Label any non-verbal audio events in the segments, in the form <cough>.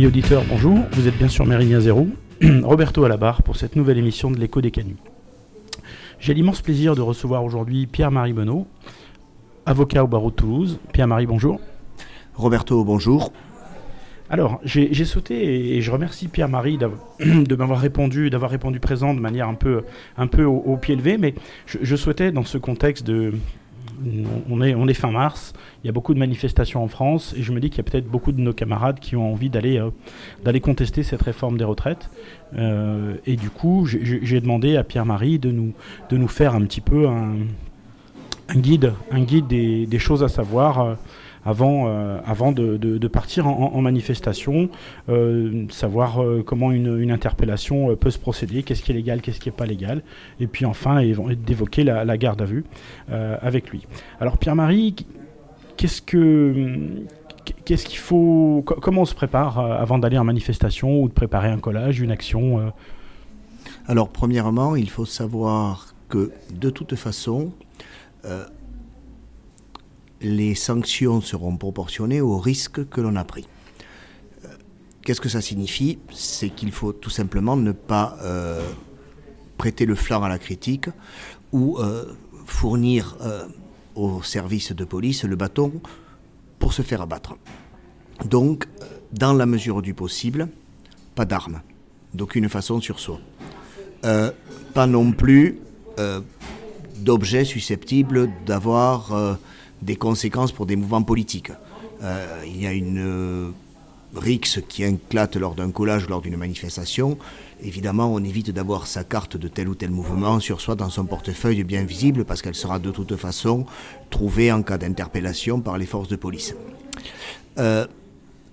Amis auditeurs, bonjour. Vous êtes bien sur Mérigna Zéro. <clears throat> Roberto à la barre pour cette nouvelle émission de l'écho des canuts. J'ai l'immense plaisir de recevoir aujourd'hui Pierre-Marie Benoît, avocat au barreau de Toulouse. Pierre-Marie, bonjour. Roberto, bonjour. Alors, j'ai sauté et je remercie Pierre-Marie <clears throat> de m'avoir répondu, d'avoir répondu présent de manière un peu, un peu au, pied levé, mais je, souhaitais, dans ce contexte de. On est, fin mars, il y a beaucoup de manifestations en France, et je me dis qu'il y a peut-être beaucoup de nos camarades qui ont envie d'aller euh, contester cette réforme des retraites. Euh, et du coup, j'ai demandé à Pierre-Marie de nous, de nous faire un petit peu un, guide, un guide des, des choses à savoir. Avant, euh, avant de, partir en, manifestation, euh, savoir euh, comment une, interpellation peut se procéder, qu'est-ce qui est légal, qu'est-ce qui n'est pas légal, et puis enfin d'évoquer la, garde à vue avec lui. Alors Pierre-Marie, qu'est-ce que qu'est-ce qu'il faut, comment on se prépare avant d'aller en manifestation ou de préparer un collage, une action Alors, premièrement, il faut savoir que de toute façon, les sanctions seront proportionnées au risque que l'on a pris. Euh, qu'est-ce que ça signifie? C'est qu'il faut tout simplement ne pas euh, prêter le flanc à la critique ou euh, fournir au service de police le bâton pour se faire abattre. Donc, dans la mesure du possible, pas d'armes, d'aucune façon sur soi. pas non plus d'objets susceptibles d'avoir des conséquences pour des mouvements politiques. Euh, il y a une euh, rixe qui éclate lors d'un collage, lors d'une manifestation. Évidemment, on évite d'avoir sa carte de tel ou tel mouvement sur soi dans son portefeuille bien visible parce qu'elle sera de toute façon trouvée en cas d'interpellation par les forces de police. Euh,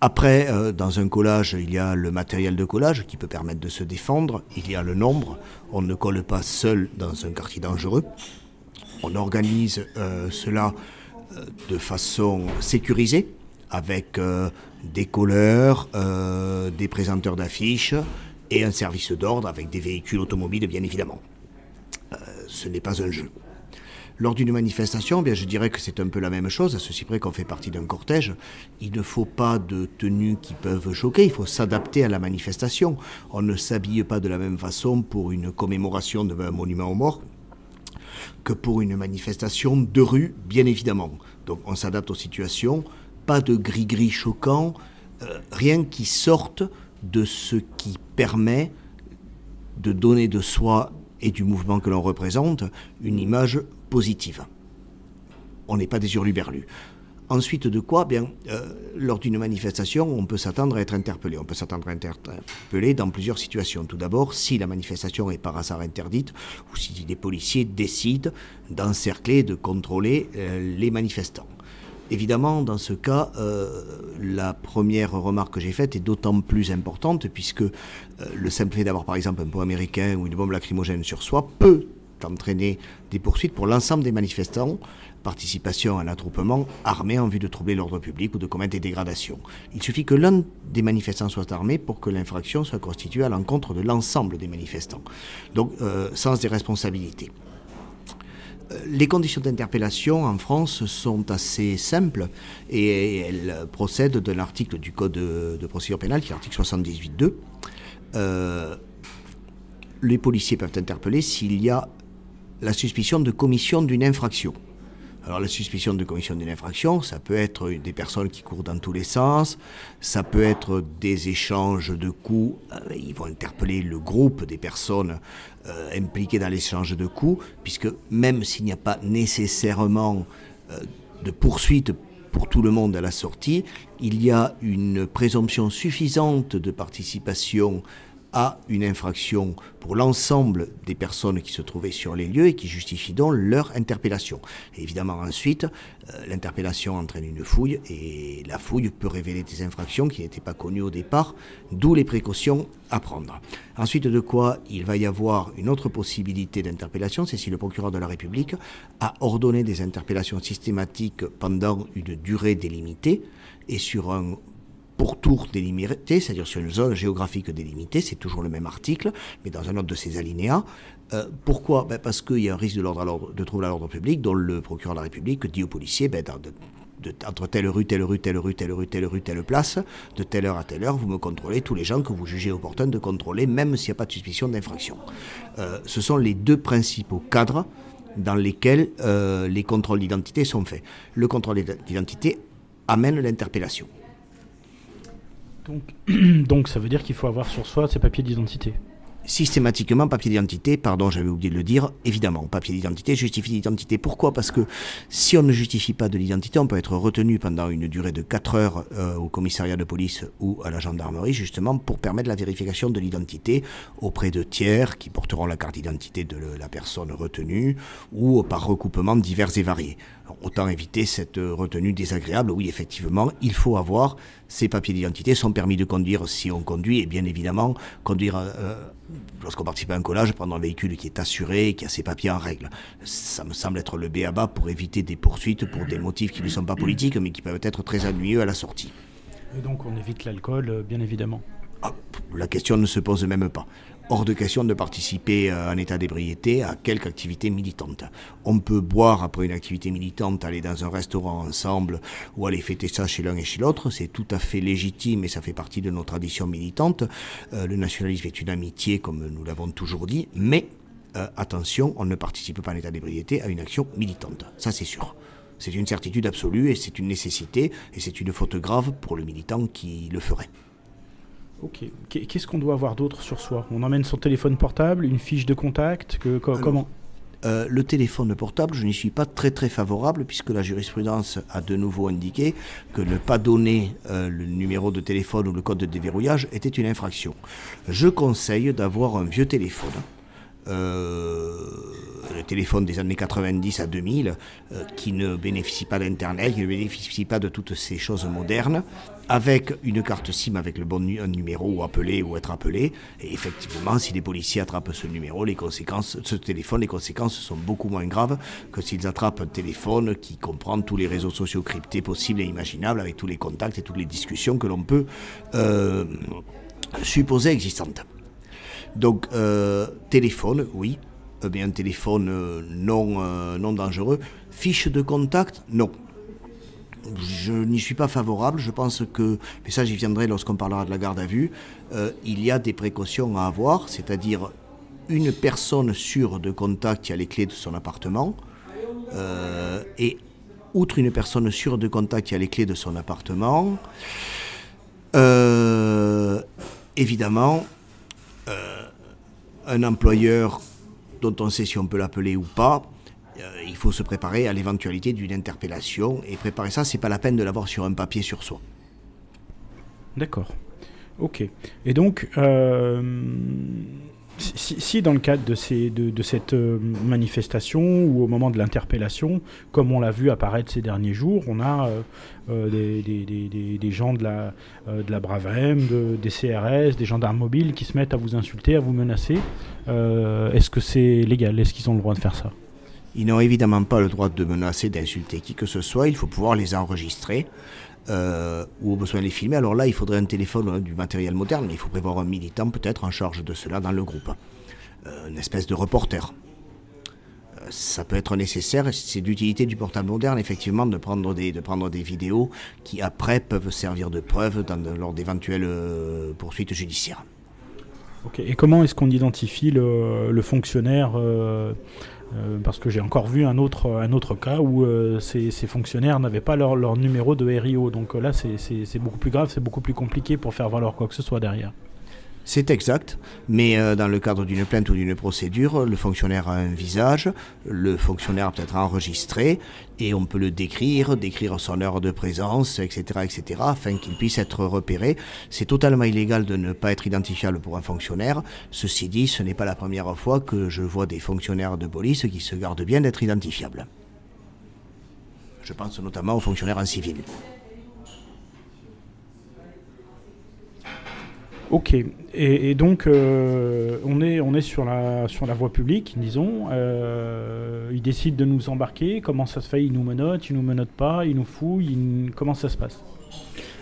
après, dans un collage, il y a le matériel de collage qui peut permettre de se défendre. Il y a le nombre. On ne colle pas seul dans un quartier dangereux. On organise cela de façon sécurisée avec euh, des colleurs, euh, des présenteurs d'affiches et un service d'ordre avec des véhicules automobiles bien évidemment. Euh, ce n'est pas un jeu. Lors d'une manifestation, bien, je dirais que c'est un peu la même chose, à ceci près qu'on fait partie d'un cortège. Il ne faut pas de tenues qui peuvent choquer, il faut s'adapter à la manifestation. On ne s'habille pas de la même façon pour une commémoration d'un monument aux morts que pour une manifestation de rue, bien évidemment. Donc on s'adapte aux situations, pas de gris-gris choquant, euh, rien qui sorte de ce qui permet de donner de soi et du mouvement que l'on représente une image positive. On n'est pas des hurluberlus. Ensuite de quoi, bien, euh, lors d'une manifestation, on peut s'attendre à être interpellé. On peut s'attendre à être interpellé dans plusieurs situations. Tout d'abord, si la manifestation est par hasard interdite, ou si des policiers décident d'encercler, de contrôler euh, les manifestants. Évidemment, dans ce cas, euh, la première remarque que j'ai faite est d'autant plus importante puisque le simple fait d'avoir par exemple un pot américain ou une bombe lacrymogène sur soi peut entraîner des poursuites pour l'ensemble des manifestants participation à un attroupement armé en vue de troubler l'ordre public ou de commettre des dégradations. Il suffit que l'un des manifestants soit armé pour que l'infraction soit constituée à l'encontre de l'ensemble des manifestants. Donc, euh, sens des responsabilités. Euh, les conditions d'interpellation en France sont assez simples et elles procèdent d'un article du Code de, procédure pénale, qui est l'article 78.2. Euh, les policiers peuvent interpeller s'il y a la suspicion de commission d'une infraction. Alors la suspicion de commission d'une infraction, ça peut être des personnes qui courent dans tous les sens, ça peut être des échanges de coups, euh, ils vont interpeller le groupe des personnes euh, impliquées dans l'échange de coups, puisque même s'il n'y a pas nécessairement euh, de poursuite pour tout le monde à la sortie, il y a une présomption suffisante de participation à une infraction pour l'ensemble des personnes qui se trouvaient sur les lieux et qui justifie donc leur interpellation. évidemment, ensuite, euh, l'interpellation entraîne une fouille et la fouille peut révéler des infractions qui n'étaient pas connues au départ, d'où les précautions à prendre. Ensuite de quoi il va y avoir une autre possibilité d'interpellation, c'est si le procureur de la République a ordonné des interpellations systématiques pendant une durée délimitée et sur un pourtour délimité, c'est-à-dire sur une zone géographique délimitée, c'est toujours le même article, mais dans un autre de ces alinéas. Euh, pourquoi? Ben Parce qu'il y a un risque de, l'ordre trouble à l'ordre public, dont le procureur de la République dit aux policiers, ben, entre telle rue, telle rue, telle rue, telle rue, telle rue, telle place, de telle heure à telle heure, vous me contrôlez tous les gens que vous jugez opportun de contrôler, même s'il n'y a pas de suspicion d'infraction. Euh, ce sont les deux principaux cadres dans lesquels euh, les contrôles d'identité sont faits. Le contrôle d'identité amène l'interpellation. <clears throat> Donc, ça veut dire qu'il faut avoir sur soi ces papiers d'identité systématiquement papier d'identité, pardon, j'avais oublié de le dire, évidemment, papier d'identité justifie l'identité. Pourquoi? Parce que si on ne justifie pas de l'identité, on peut être retenu pendant une durée de 4 heures euh, au commissariat de police ou à la gendarmerie, justement, pour permettre la vérification de l'identité auprès de tiers qui porteront la carte d'identité de la personne retenue ou par recoupement divers et variés. Autant éviter cette retenue désagréable. Oui, effectivement, il faut avoir ces papiers d'identité, son permis de conduire si on conduit, et bien évidemment, conduire... Euh, lorsqu'on participe à un collage, prendre un véhicule qui est assuré, qui a ses papiers en règle. Ça me semble être le bas pour éviter des poursuites pour des motifs qui ne sont pas politiques, mais qui peuvent être très ennuyeux à la sortie. Et donc on évite l'alcool, euh, bien évidemment. Ah, la question ne se pose même pas hors de question de participer euh, en état d'ébriété à quelque activité militante. On peut boire après une activité militante, aller dans un restaurant ensemble ou aller fêter ça chez l'un et chez l'autre, c'est tout à fait légitime et ça fait partie de nos traditions militantes. Euh, le nationalisme est une amitié comme nous l'avons toujours dit, mais euh, attention, on ne participe pas en état d'ébriété à une action militante, ça c'est sûr. C'est une certitude absolue et c'est une nécessité et c'est une faute grave pour le militant qui le ferait. Ok. Qu'est-ce qu'on doit avoir d'autre sur soi? On emmène son téléphone portable, une fiche de contact que, Comment? euh, le téléphone portable, je n'y suis pas très très favorable puisque la jurisprudence a de nouveau indiqué que ne pas donner euh, le numéro de téléphone ou le code de déverrouillage était une infraction. Je conseille d'avoir un vieux téléphone euh, le téléphone des années 90 à 2000, euh, qui ne bénéficie pas d'Internet, qui ne bénéficie pas de toutes ces choses modernes, avec une carte SIM avec le bon numéro ou appeler ou être appelé. Et effectivement, si les policiers attrapent ce numéro, les conséquences, ce téléphone, les conséquences sont beaucoup moins graves que s'ils attrapent un téléphone qui comprend tous les réseaux sociaux cryptés possibles et imaginables, avec tous les contacts et toutes les discussions que l'on peut euh, supposer existantes. Donc, euh, téléphone, oui. Eh bien, téléphone euh, non, non dangereux. Fiche de contact, non. Je n'y suis pas favorable. Je pense que, mais ça j'y viendrai lorsqu'on parlera de la garde à vue, il y a des précautions à avoir, c'est-à-dire une personne sûre de contact qui a les clés de son appartement, et outre une personne sûre de contact qui a les clés de son appartement, évidemment, un employeur dont on sait si on peut l'appeler ou pas, euh, il faut se préparer à l'éventualité d'une interpellation. Et préparer ça, c'est pas la peine de l'avoir sur un papier sur soi. D'accord. Ok. Et donc, euh, si, dans le cadre de, cette euh, manifestation ou au moment de l'interpellation, comme on l'a vu apparaître ces derniers jours, on a des, gens de la, de la Bravem, des CRS, des gendarmes mobiles qui se mettent à vous insulter, à vous menacer, est-ce que c'est légal? Est-ce qu'ils ont le droit de faire ça? Ils n'ont évidemment pas le droit de menacer, d'insulter qui que ce soit, il faut pouvoir les enregistrer. Euh, ou au besoin les filmer. Alors là, il faudrait un téléphone, hein, du matériel moderne, il faut prévoir un militant peut-être en charge de cela dans le groupe. Euh, une espèce de reporter. Euh, ça peut être nécessaire, c'est d'utilité du portable moderne, effectivement, de prendre des, de prendre des vidéos qui après peuvent servir de preuve lors d'éventuelles poursuites judiciaires. Et comment est-ce qu'on identifie le, fonctionnaire parce que j'ai encore vu un autre, un autre cas où euh, ces, fonctionnaires n'avaient pas leur, leur, numéro de RIO. Donc euh, là, c'est beaucoup plus grave, c'est beaucoup plus compliqué pour faire valoir quoi que ce soit derrière. C'est exact, mais euh, dans le cadre d'une plainte ou d'une procédure, le fonctionnaire a un visage, le fonctionnaire peut être enregistré, et on peut le décrire, décrire son heure de présence, etc., etc., afin qu'il puisse être repéré. C'est totalement illégal de ne pas être identifiable pour un fonctionnaire. Ceci dit, ce n'est pas la première fois que je vois des fonctionnaires de police qui se gardent bien d'être identifiables. Je pense notamment aux fonctionnaires en civil. Ok, et, donc euh, on, est, on est sur la, sur la voie publique, disons. Euh, ils décident de nous embarquer. Comment ça se fait? Ils nous menottent, ils nous menottent pas, ils nous fouillent. Comment ça se passe?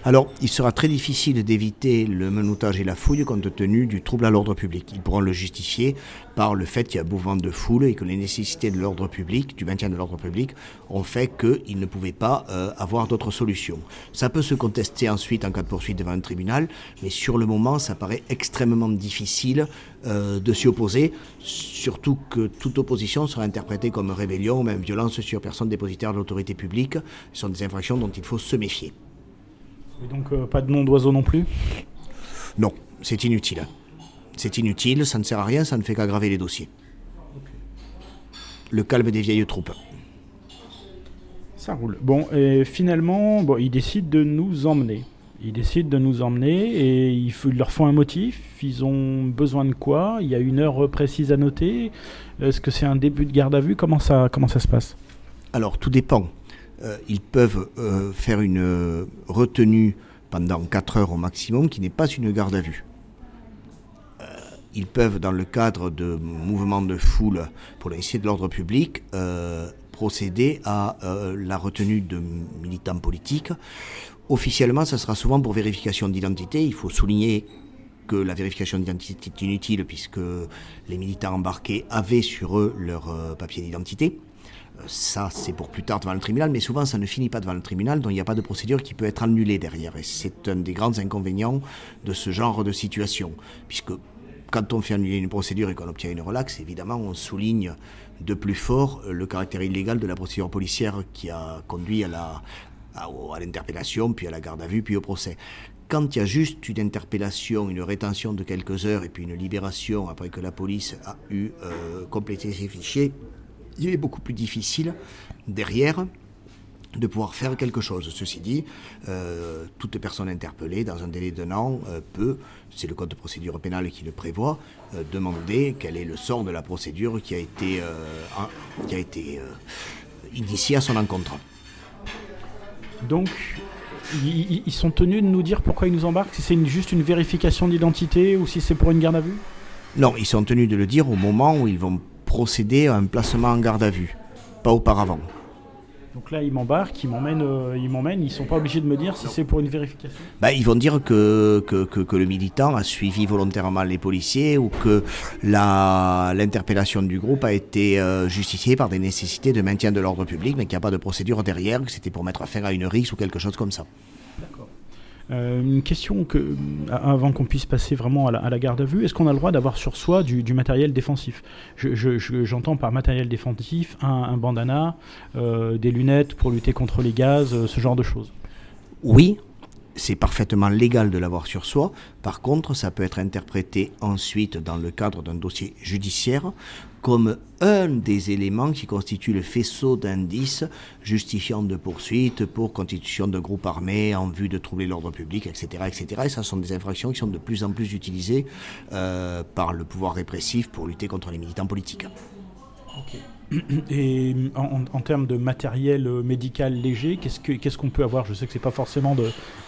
Alors, il sera très difficile d'éviter le menottage et la fouille compte tenu du trouble à l'ordre public. Ils pourront le justifier par le fait qu'il y a un mouvement de foule et que les nécessités de l'ordre public, du maintien de l'ordre public, ont fait qu'ils ne pouvaient pas euh, avoir d'autres solutions. Ça peut se contester ensuite en cas de poursuite devant un tribunal, mais sur le moment, ça paraît extrêmement difficile euh, de s'y opposer, surtout que toute opposition sera interprétée comme rébellion ou même violence sur personne dépositaire de l'autorité publique. Ce sont des infractions dont il faut se méfier. Et donc euh, pas de nom d'oiseau non plus? Non, c'est inutile. C'est inutile, ça ne sert à rien, ça ne fait qu'aggraver les dossiers. Le calme des vieilles troupes. Ça roule. Bon, et finalement, bon, ils décident de nous emmener. Ils décident de nous emmener et il, leur font un motif. Ils ont besoin de quoi? Il y a une heure précise à noter? Est-ce que c'est un début de garde à vue? Comment ça, comment ça se passe? Alors, tout dépend. Euh, ils peuvent euh, faire une euh, retenue pendant 4 heures au maximum qui n'est pas une garde à vue. ils peuvent, dans le cadre de mouvements de foule pour l'initier de l'ordre public, procéder à la retenue de militants politiques. Officiellement, ça sera souvent pour vérification d'identité. Il faut souligner que la vérification d'identité est inutile puisque les militants embarqués avaient sur eux leur papier d'identité. Ça, c'est pour plus tard devant le tribunal, mais souvent ça ne finit pas devant le tribunal, donc il n'y a pas de procédure qui peut être annulée derrière. Et c'est un des grands inconvénients de ce genre de situation, puisque quand on fait annuler une procédure et qu'on obtient une relaxe, évidemment, on souligne de plus fort le caractère illégal de la procédure policière qui a conduit à la à, l'interpellation, puis à la garde à vue, puis au procès. Quand il y a juste une interpellation, une rétention de quelques heures et puis une libération après que la police a eu euh, complété ses fichiers, il est beaucoup plus difficile derrière de pouvoir faire quelque chose. Ceci dit, euh, toute personne interpellée dans un délai d'un an euh, peut, c'est le code de procédure pénale qui le prévoit, euh, demander quel est le sort de la procédure qui a été, qui a été initiée à son encontre. Donc, ils, sont tenus de nous dire pourquoi ils nous embarquent, si c'est juste une vérification d'identité ou si c'est pour une garde à vue? Non, ils sont tenus de le dire au moment où ils vont procéder à un placement en garde à vue, pas auparavant. Donc là, ils m'embarquent, ils m'emmènent, euh, ils m'emmènent, ils sont pas obligés de me dire si c'est pour une vérification? Bah, ils vont dire que, que, que, le militant a suivi volontairement les policiers ou que la, l'interpellation du groupe a été euh, justifiée par des nécessités de maintien de l'ordre public, mais qu'il n'y a pas de procédure derrière, que c'était pour mettre fin à une rixe ou quelque chose comme ça. Euh, une question que, euh, avant qu'on puisse passer vraiment à la, garde à vue, est-ce qu'on a le droit d'avoir sur soi du, matériel défensif? J'entends par matériel défensif un, bandana, euh, des lunettes pour lutter contre les gaz, ce genre de choses. Oui, c'est parfaitement légal de l'avoir sur soi. Par contre, ça peut être interprété ensuite dans le cadre d'un dossier judiciaire comme un des éléments qui constitue le faisceau d'indices justifiant de poursuites pour constitution de groupes armés en vue de troubler l'ordre public, etc., etc. Et ça sont des infractions qui sont de plus en plus utilisées euh, par le pouvoir répressif pour lutter contre les militants politiques. <clears throat> Et en, termes de matériel euh, médical léger, qu'est-ce qu'on peut avoir? Je sais que c'est pas forcément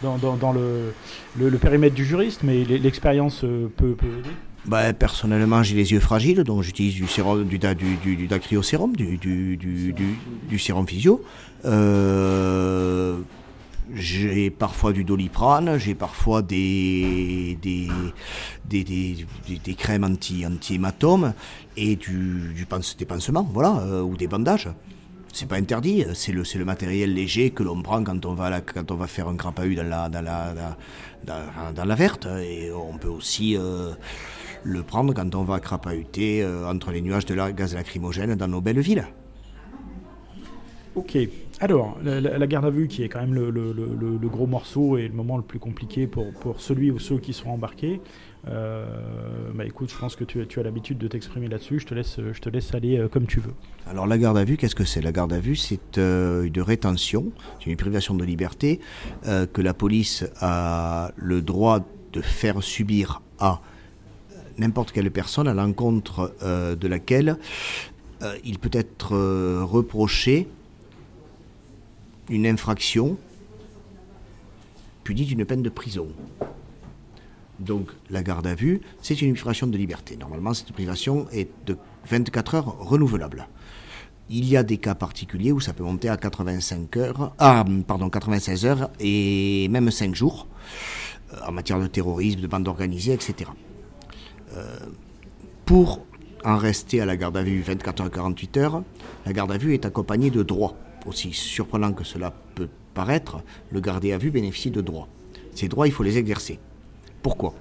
dans, le, périmètre du juriste, mais l'expérience euh, peut, aider. Bah, personnellement, j'ai les yeux fragiles, donc j'utilise du, sérum, du, du, du, du, du, sérum physio. Euh, j'ai parfois du doliprane, j'ai parfois des, des, des, crèmes anti-hématomes et du, du des pansements, voilà, euh, ou des bandages. C'est pas interdit, c'est le, le matériel léger que l'on prend quand on, va quand on va faire un crapahut dans la, dans la, dans, dans la verte. Et on peut aussi euh, le prendre quand on va crapahuter euh, entre les nuages de la gaz lacrymogène dans nos belles villes. Ok. Alors, la, garde à vue qui est quand même le, gros morceau et le moment le plus compliqué pour, celui ou ceux qui sont embarqués. Euh, bah écoute, je pense que tu, as l'habitude de t'exprimer là-dessus. Je te laisse, aller euh, comme tu veux. Alors la garde à vue, qu'est-ce que c'est? La garde à vue, c'est euh, une rétention, c'est une privation de liberté que la police a le droit de faire subir à n'importe quelle personne à l'encontre de laquelle il peut être reproché une infraction punie d'une peine de prison. Donc la garde à vue, c'est une privation de liberté. Normalement, cette privation est de 24 heures renouvelable. Il y a des cas particuliers où ça peut monter à 85 heures, ah, pardon, 96 heures et même 5 jours euh, en matière de terrorisme, de bande organisée, etc. Euh, pour en rester à la garde à vue 24 heures 48 heures, la garde à vue est accompagnée de droits. Aussi surprenant que cela peut paraître, le gardé à vue bénéficie de droits. Ces droits, il faut les exercer. Pourquoi?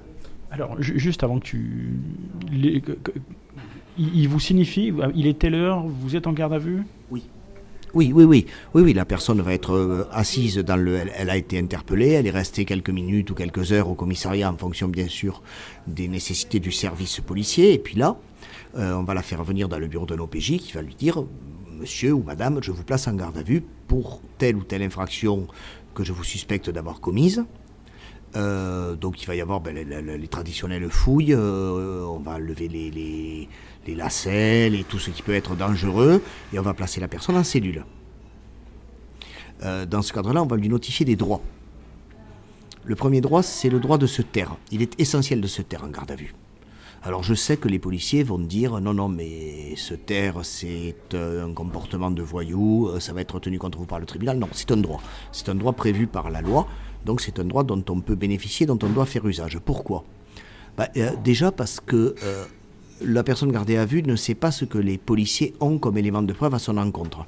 Alors, juste avant que tu... il vous signifie, il est telle heure, vous êtes en garde à vue? Oui. Oui, oui, oui, oui, oui, la personne va être euh, assise dans le. Elle, a été interpellée, elle est restée quelques minutes ou quelques heures au commissariat en fonction, bien sûr, des nécessités du service policier. Et puis là, euh, on va la faire venir dans le bureau d'un OPJ qui va lui dire Monsieur ou Madame, je vous place en garde à vue pour telle ou telle infraction que je vous suspecte d'avoir commise. Euh, donc il va y avoir ben, les, traditionnelles fouilles, on va lever les, les lacets et tout ce qui peut être dangereux, et on va placer la personne en cellule. Euh, dans ce cadre-là, on va lui notifier des droits. Le premier droit, c'est le droit de se taire. Il est essentiel de se taire en garde à vue. Alors je sais que les policiers vont dire non, non, mais se taire, c'est euh, un comportement de voyou, euh, ça va être tenu contre vous par le tribunal. Non, c'est un droit. C'est un droit prévu par la loi, donc c'est un droit dont on peut bénéficier, dont on doit faire usage. Pourquoi? Bah, Déjà parce que la personne gardée à vue ne sait pas ce que les policiers ont comme élément de preuve à son encontre.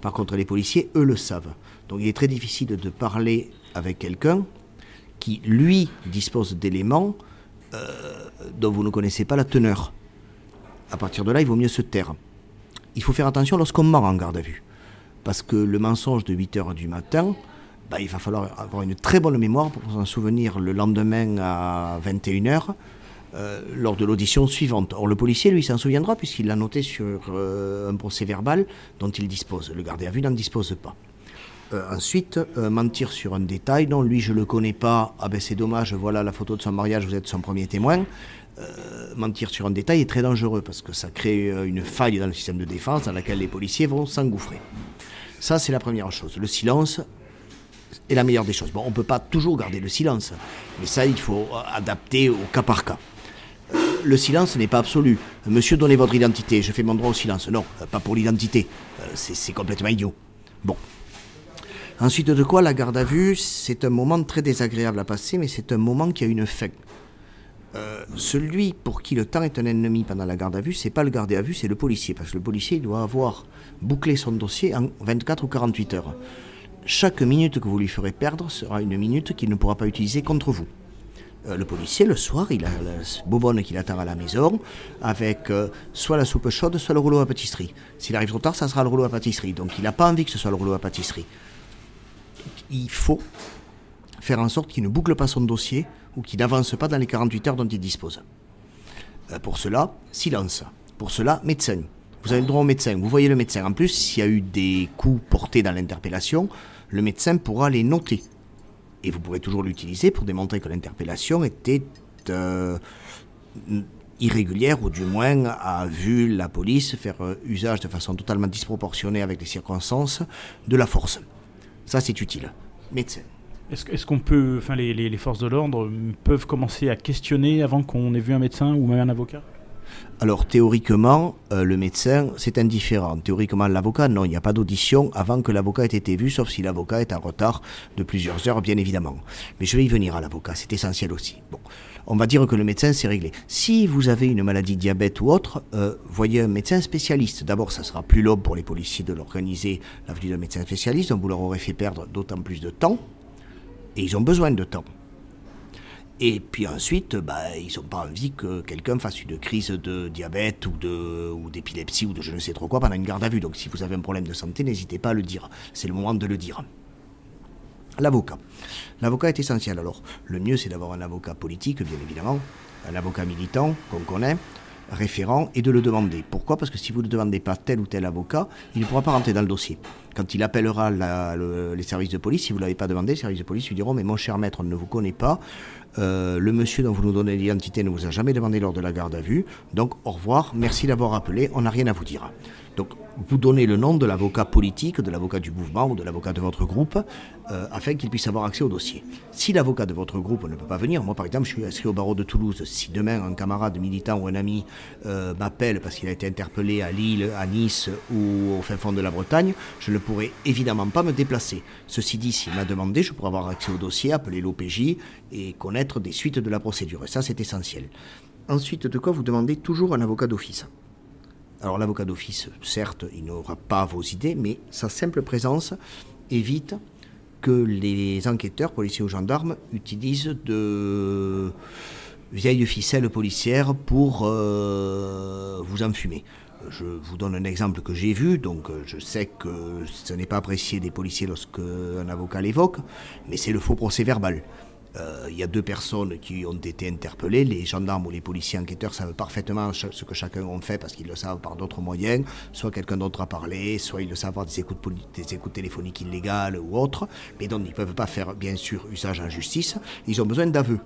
Par contre, les policiers, eux, le savent. Donc il est très difficile de parler avec quelqu'un qui, lui, dispose d'éléments euh, dont vous ne connaissez pas la teneur. À partir de là, il vaut mieux se taire. Il faut faire attention lorsqu'on ment en garde à vue. Parce que le mensonge de 8 h du matin, bah, il va falloir avoir une très bonne mémoire pour s'en souvenir le lendemain à 21 h euh, lors de l'audition suivante. Or, le policier, lui, s'en souviendra puisqu'il l'a noté sur euh, un procès verbal dont il dispose. Le gardé à vue n'en dispose pas. Euh, ensuite, mentir sur un détail. Non, lui, je ne le connais pas. Ah ben c'est dommage, voilà la photo de son mariage, vous êtes son premier témoin. mentir sur un détail est très dangereux parce que ça crée une faille dans le système de défense dans laquelle les policiers vont s'engouffrer. Ça, c'est la première chose. Le silence est la meilleure des choses. Bon, on ne peut pas toujours garder le silence, mais ça, il faut adapter au cas par cas le silence n'est pas absolu. Monsieur, donnez votre identité, je fais mon droit au silence. Non, euh, pas pour l'identité. Euh, c'est complètement idiot. Bon. Ensuite de quoi, la garde à vue, c'est un moment très désagréable à passer, mais c'est un moment qui a une fin. Euh, celui pour qui le temps est un ennemi pendant la garde à vue, c'est pas le gardé à vue, c'est le policier. Parce que le policier doit avoir bouclé son dossier en 24 ou 48 heures. Chaque minute que vous lui ferez perdre sera une minute qu'il ne pourra pas utiliser contre vous. Euh, le policier, le soir, il a la bobonne qui l'attend à la maison avec euh, soit la soupe chaude, soit le rouleau à pâtisserie. S'il arrive trop tard, ça sera le rouleau à pâtisserie. Donc il n'a pas envie que ce soit le rouleau à pâtisserie. Il faut faire en sorte qu'il ne boucle pas son dossier ou qu'il n'avance pas dans les 48 heures dont il dispose. Euh, pour cela, silence. Pour cela, médecin. Vous avez le droit au médecin. Vous voyez le médecin. En plus, s'il y a eu des coups portés dans l'interpellation, le médecin pourra les noter et vous pourrez toujours l'utiliser pour démontrer que l'interpellation était euh, irrégulière ou du moins a vu la police faire euh, usage de façon totalement disproportionnée avec les circonstances de la force. Ça, c'est utile. Médecin. Est-ce qu'on peut, enfin, les, les forces de l'ordre peuvent commencer à questionner avant qu'on ait vu un médecin ou même un avocat? Alors théoriquement, euh, le médecin, c'est indifférent. Théoriquement, l'avocat, non, il n'y a pas d'audition avant que l'avocat ait été vu, sauf si l'avocat est en retard de plusieurs heures, bien évidemment. Mais je vais y venir à l'avocat, c'est essentiel aussi. Bon, on va dire que le médecin, c'est réglé. Si vous avez une maladie diabète ou autre, euh, voyez un médecin spécialiste. D'abord, ça sera plus long pour les policiers de l'organiser, la venue d'un médecin spécialiste, donc vous leur aurez fait perdre d'autant plus de temps. Et ils ont besoin de temps. Et puis ensuite, bah, ils n'ont pas envie que quelqu'un fasse une crise de diabète ou, ou d'épilepsie ou de je ne sais trop quoi pendant une garde à vue. Donc si vous avez un problème de santé, n'hésitez pas à le dire. C'est le moment de le dire. L'avocat. L'avocat est essentiel. Alors, le mieux, c'est d'avoir un avocat politique, bien évidemment, un avocat militant qu'on connaît, référent, et de le demander. Pourquoi? Parce que si vous ne demandez pas tel ou tel avocat, il ne pourra pas rentrer dans le dossier. Quand il appellera les services de police, si vous ne l'avez pas demandé, les services de police lui diront Mais mon cher maître, on ne vous connaît pas. Euh, le monsieur dont vous nous donnez l'identité ne vous a jamais demandé lors de la garde à vue. Donc au revoir, merci d'avoir appelé, on n'a rien à vous dire. Donc vous donnez le nom de l'avocat politique, de l'avocat du mouvement ou de l'avocat de votre groupe, euh, afin qu'il puisse avoir accès au dossier. Si l'avocat de votre groupe ne peut pas venir, moi par exemple je suis inscrit au barreau de Toulouse, si demain un camarade militant ou un ami euh, m'appelle parce qu'il a été interpellé à Lille, à Nice ou au fin fond de la Bretagne, je ne pourrai évidemment pas me déplacer. Ceci dit, s'il m'a demandé, je pourrais avoir accès au dossier, appeler l'OPJ et connaître des suites de la procédure. Et ça c'est essentiel. Ensuite de quoi vous demandez toujours un avocat d'office? Alors l'avocat d'office, certes, il n'aura pas vos idées, mais sa simple présence évite que les enquêteurs, policiers ou gendarmes, utilisent de vieilles ficelles policières pour euh, vous enfumer. Je vous donne un exemple que j'ai vu, donc je sais que ce n'est pas apprécié des policiers lorsque un avocat l'évoque, mais c'est le faux procès verbal. Euh, il y a deux personnes qui ont été interpellées. Les gendarmes ou les policiers enquêteurs savent parfaitement ce que chacun a fait parce qu'ils le savent par d'autres moyens. Soit quelqu'un d'autre a parlé, soit ils le savent par des écoutes, des écoutes téléphoniques illégales ou autres. Mais donc ils ne peuvent pas faire, bien sûr, usage en justice. Ils ont besoin d'aveux.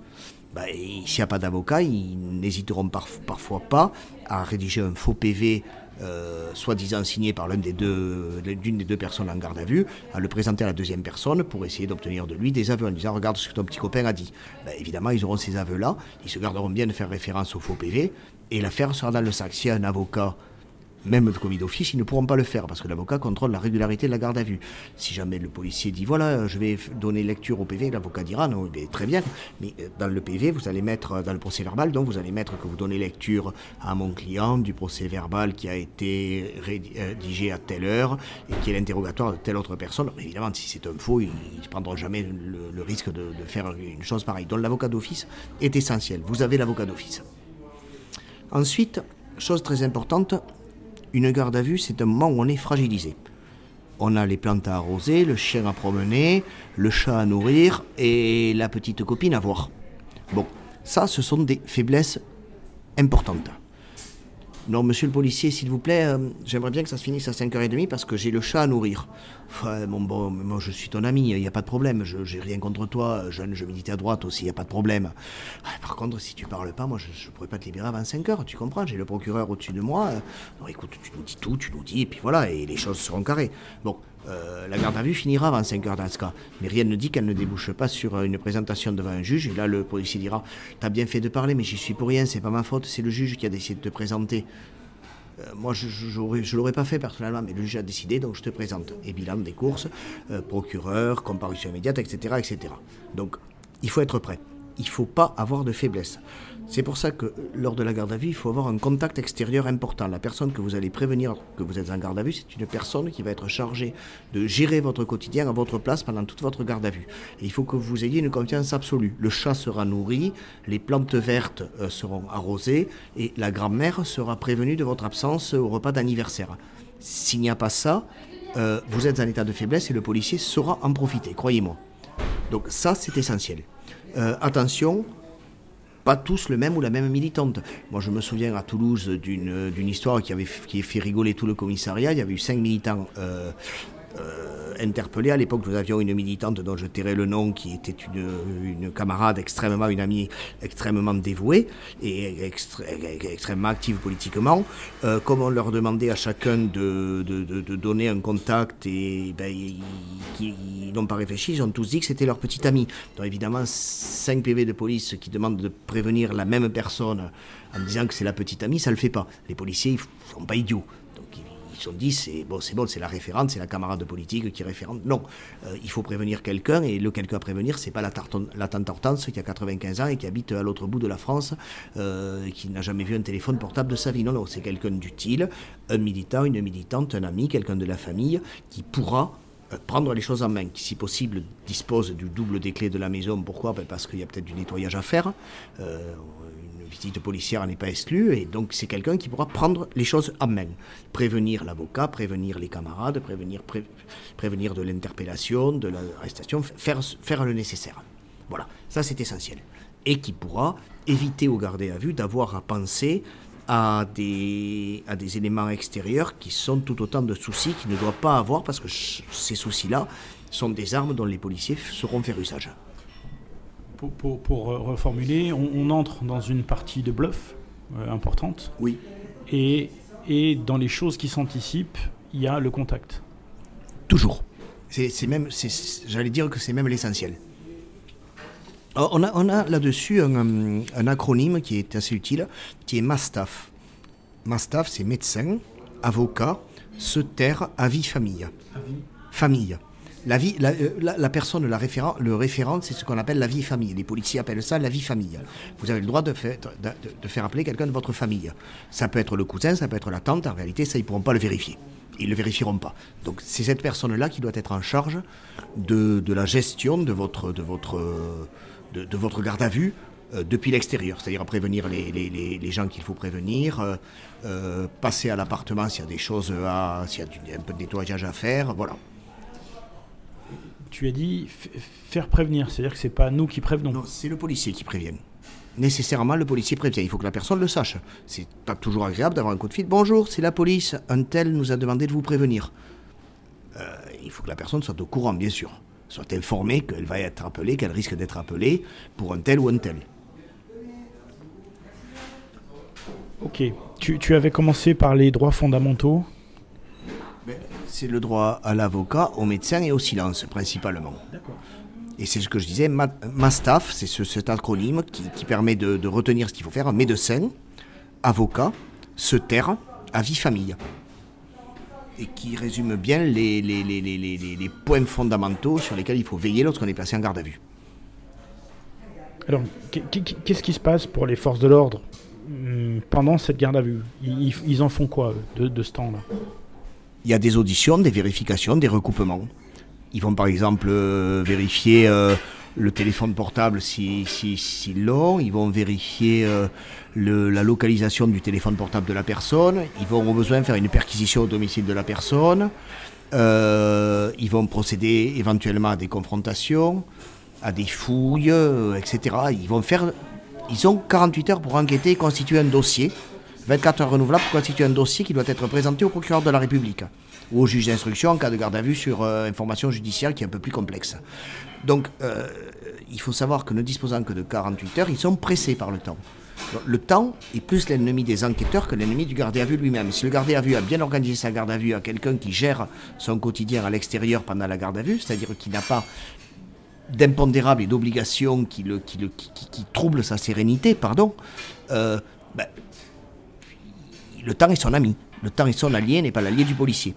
Ben, S'il n'y a pas d'avocat, ils n'hésiteront parfois pas à rédiger un faux PV euh, soi-disant signé par l'une des, deux, personnes en garde à vue, à le présenter à la deuxième personne pour essayer d'obtenir de lui des aveux en disant Regarde ce que ton petit copain a dit. Ben, évidemment, ils auront ces aveux-là, ils se garderont bien de faire référence au faux PV, et l'affaire sera dans le sac. Si un avocat même de commis d'office, ils ne pourront pas le faire parce que l'avocat contrôle la régularité de la garde à vue. Si jamais le policier dit voilà, je vais donner lecture au PV, l'avocat dira non, mais très bien, mais euh, dans le PV, vous allez mettre, euh, dans le procès verbal, donc vous allez mettre que vous donnez lecture à mon client du procès verbal qui a été rédigé à telle heure et qui est l'interrogatoire de telle autre personne. évidemment, si c'est un faux, ils ne prendront jamais le, risque de faire une chose pareille. Donc l'avocat d'office est essentiel. Vous avez l'avocat d'office. Ensuite, chose très importante, une garde à vue, c'est un moment où on est fragilisé. On a les plantes à arroser, le chien à promener, le chat à nourrir et la petite copine à voir. Bon, ça, ce sont des faiblesses importantes. Non, monsieur le policier, s'il vous plaît, euh, j'aimerais bien que ça se finisse à 5h30 parce que j'ai le chat à nourrir. Bon, bon, moi je suis ton ami, il n'y a pas de problème. Je n'ai rien contre toi. Jeune, je méditais à droite aussi, il n'y a pas de problème. Ah, par contre, si tu parles pas, moi je ne pourrais pas te libérer avant 5h, tu comprends? J'ai le procureur au-dessus de moi. Non, écoute, tu nous dis tout, tu nous dis, et puis voilà, et les choses seront carrées. Bon, euh, la garde à vue finira avant 5 heures dans ce cas. Mais rien ne dit qu'elle ne débouche pas sur une présentation devant un juge. Et là, le policier dira T'as bien fait de parler, mais j'y suis pour rien, c'est pas ma faute, c'est le juge qui a décidé de te présenter. Euh, moi, je ne l'aurais pas fait personnellement, mais le juge a décidé, donc je te présente. Et bilan des courses, euh, procureur, comparution immédiate, etc., etc. Donc, il faut être prêt. Il ne faut pas avoir de faiblesse. C'est pour ça que lors de la garde à vue, il faut avoir un contact extérieur important. La personne que vous allez prévenir que vous êtes en garde à vue, c'est une personne qui va être chargée de gérer votre quotidien à votre place pendant toute votre garde à vue. Il faut que vous ayez une confiance absolue. Le chat sera nourri, les plantes vertes euh, seront arrosées et la grand-mère sera prévenue de votre absence au repas d'anniversaire. S'il n'y a pas ça, euh, vous êtes en état de faiblesse et le policier saura en profiter, croyez-moi. Donc ça, c'est essentiel. Euh, attention, pas tous le même ou la même militante. Moi, je me souviens à Toulouse d'une histoire qui avait fait rigoler tout le commissariat. Il y avait eu cinq militants euh, euh, interpellé. À l'époque, nous avions une militante dont je tairai le nom, qui était une, camarade extrêmement, une amie extrêmement dévouée et extrêmement active politiquement. Euh, comme on leur demandait à chacun de, donner un contact et ben, ils, n'ont pas réfléchi, ils ont tous dit que c'était leur petite amie. Donc évidemment, 5 PV de police qui demandent de prévenir la même personne en disant que c'est la petite amie, ça le fait pas. Les policiers, ils sont pas idiots dit c'est bon, c'est bon, c'est la référente, c'est la camarade de politique qui est référente. Non, euh, il faut prévenir quelqu'un et le quelqu'un à prévenir, c'est pas la, la tante Hortense qui a 95 ans et qui habite à l'autre bout de la France, euh, qui n'a jamais vu un téléphone portable de sa vie. Non, non, c'est quelqu'un d'utile, un militant, une militante, un ami, quelqu'un de la famille qui pourra euh, prendre les choses en main, qui si possible dispose du double des clés de la maison. Pourquoi? Ben, Parce qu'il y a peut-être du nettoyage à faire visite policière n'est pas exclue, et donc c'est quelqu'un qui pourra prendre les choses en main. Prévenir l'avocat, prévenir les camarades, prévenir, prévenir de l'interpellation, de l'arrestation, faire, faire le nécessaire. Voilà, ça c'est essentiel. Et qui pourra éviter au gardé à vue d'avoir à penser à des, à des éléments extérieurs qui sont tout autant de soucis qu'il ne doit pas avoir parce que ces soucis-là sont des armes dont les policiers sauront faire usage. Pour, reformuler, on, entre dans une partie de bluff euh, importante. Oui. Et, et dans les choses qui s'anticipent, il y a le contact. Toujours. C'est même, j'allais dire que c'est même l'essentiel. On a, on a là-dessus un, un, acronyme qui est assez utile, qui est MASTAF. MASTAF, c'est médecin, avocat, se taire, avis, famille. Avis. Famille. Euh, la, personne, la référent, le référent, c'est ce qu'on appelle la vie famille. Les policiers appellent ça la vie famille. Vous avez le droit de, faire, appeler quelqu'un de votre famille. Ça peut être le cousin, ça peut être la tante. En réalité, ça, ils ne pourront pas le vérifier ils ne le vérifieront pas. Donc c'est cette personne-là qui doit être en charge de, la gestion de votre, de votre, de, de votre garde à vue euh, depuis l'extérieur, c'est-à-dire prévenir les, gens qu'il faut prévenir, euh, passer à l'appartement s'il y a des choses à, s'il y a un peu de nettoyage à faire, voilà. Tu as dit faire prévenir, c'est-à-dire que c'est pas nous qui prévenons. Non, c'est le policier qui prévient nécessairement le policier prévient. Il faut que la personne le sache. C'est pas toujours agréable d'avoir un coup de fil. Bonjour, c'est la police. Un tel nous a demandé de vous prévenir. Euh, il faut que la personne soit au courant, bien sûr. Soit informée qu'elle va être appelée, qu'elle risque d'être appelée pour un tel ou un tel. Ok. Tu, tu avais commencé par les droits fondamentaux C'est le droit à l'avocat, au médecin et au silence, principalement. D'accord. Et c'est ce que je disais, MASTAF, c'est ce, cet acronyme qui, permet de, retenir ce qu'il faut faire. Médecin, avocat, se taire, avis famille. Et qui résume bien les, les, les, les, points fondamentaux sur lesquels il faut veiller lorsqu'on est placé en garde à vue. Alors, qu'est-ce qui se passe pour les forces de l'ordre hum, pendant cette garde à vue? Ils, en font quoi de, de ce temps-là? Il y a des auditions, des vérifications, des recoupements. Ils vont par exemple euh, vérifier euh, le téléphone portable s'ils si, si, l'ont, ils vont vérifier euh, la localisation du téléphone portable de la personne, ils vont au besoin faire une perquisition au domicile de la personne, ils vont procéder éventuellement à des confrontations, à des fouilles, etc. Ils vont faire, ils ont 48 heures pour enquêter et constituer un dossier, 24 heures renouvelables pour un dossier qui doit être présenté au procureur de la République ou au juge d'instruction en cas de garde à vue sur euh, information judiciaire qui est un peu plus complexe. Donc, euh, il faut savoir que ne disposant que de 48 heures, ils sont pressés par le temps. Le temps est plus l'ennemi des enquêteurs que l'ennemi du gardé à vue lui-même. Si le gardé à vue a bien organisé sa garde à vue à quelqu'un qui gère son quotidien à l'extérieur pendant la garde à vue, c'est-à-dire qui n'a pas d'impondérable et d'obligation qui, le, qui, le, qui, trouble sa sérénité, pardon, euh, ben, le temps est son ami. Le temps est son allié, n'est pas l'allié du policier.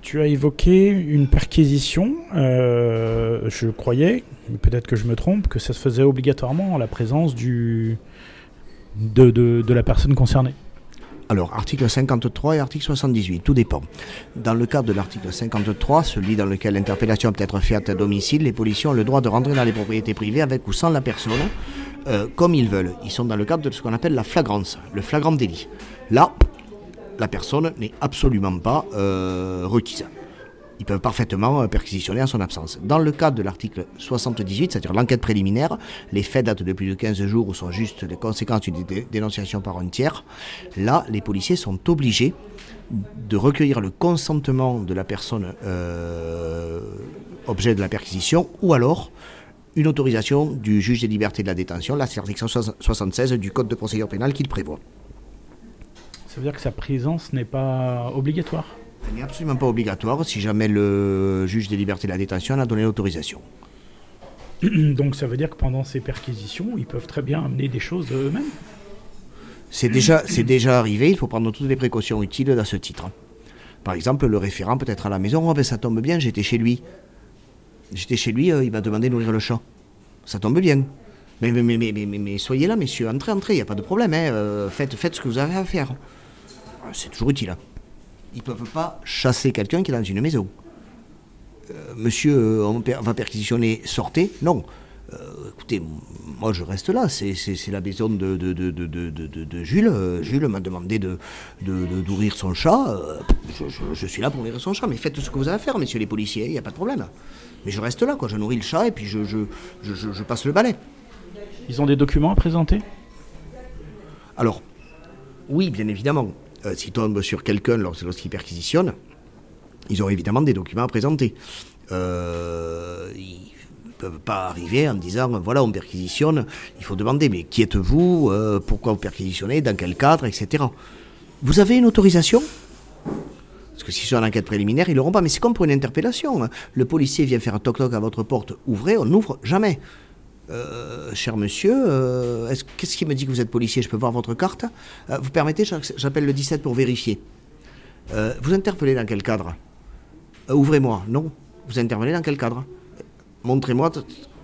Tu as évoqué une perquisition. Euh, je croyais, peut-être que je me trompe, que ça se faisait obligatoirement en la présence du, de, de, la personne concernée. Alors, article 53 et article 78, tout dépend. Dans le cadre de l'article 53, celui dans lequel l'interpellation peut être faite à domicile, les policiers ont le droit de rentrer dans les propriétés privées avec ou sans la personne, euh, comme ils veulent. Ils sont dans le cadre de ce qu'on appelle la flagrance, le flagrant délit. Là, la personne n'est absolument pas euh, requise. Ils peuvent parfaitement euh, perquisitionner en son absence. Dans le cadre de l'article 78, c'est-à-dire l'enquête préliminaire, les faits datent de plus de 15 jours ou sont juste les conséquences d'une dénonciation par un tiers. Là, les policiers sont obligés de recueillir le consentement de la personne objet de la perquisition ou alors une autorisation du juge des libertés de la détention, l'article 76 du Code de procédure pénale qui le prévoit. Ça veut dire que sa présence n'est pas obligatoire? Elle n'est absolument pas obligatoire si jamais le juge des libertés de la détention a donné l'autorisation. <clears throat> Donc ça veut dire que pendant ces perquisitions, ils peuvent très bien amener des choses eux-mêmes? C'est déjà, déjà arrivé, il faut prendre toutes les précautions utiles à ce titre. Par exemple, le référent peut être à la maison, oh ben ça tombe bien, j'étais chez lui. J'étais chez lui, euh, il m'a demandé d'ouvrir le chat. Ça tombe bien. Mais, mais, mais, mais, mais, soyez là, messieurs, entrez, entrez, il n'y a pas de problème. Hein, euh, faites, faites ce que vous avez à faire. Ah, c'est toujours utile. Hein. Ils ne peuvent pas chasser quelqu'un qui est dans une maison. Euh, monsieur, on va perquisitionner, sortez. Non. Écoutez, moi je reste là, c'est la maison de, de, de, de Jules. Jules m'a demandé d'ouvrir son chat. Je, je, suis là pour ouvrir son chat, mais faites ce que vous avez à faire, messieurs les policiers, il n'y a pas de problème. Mais je reste là, quoi. je nourris le chat et puis je, je passe le balai. Ils ont des documents à présenter? Alors, oui, bien évidemment. Euh, S'ils tombent sur quelqu'un lorsqu'ils perquisitionnent, ils ont évidemment des documents à présenter. Euh, ils ne peuvent pas arriver en disant voilà, on perquisitionne. Il faut demander mais qui êtes-vous? Euh, Pourquoi vous perquisitionnez? Dans quel cadre? Etc. Vous avez une autorisation? Parce que si c'est une enquête préliminaire, ils l'auront pas. Mais c'est comme pour une interpellation. hein. Le policier vient faire un toc-toc à votre porte, ouvrez, on n'ouvre jamais. Euh, cher monsieur, euh, est-ce- qu'est-ce qui me dit que vous êtes policier? Je peux voir votre carte? Euh, Vous permettez, j'appelle le 17 pour vérifier. Vous interpellez dans quel cadre? Ouvrez-moi. Non. Vous intervenez dans quel cadre? Montrez-moi.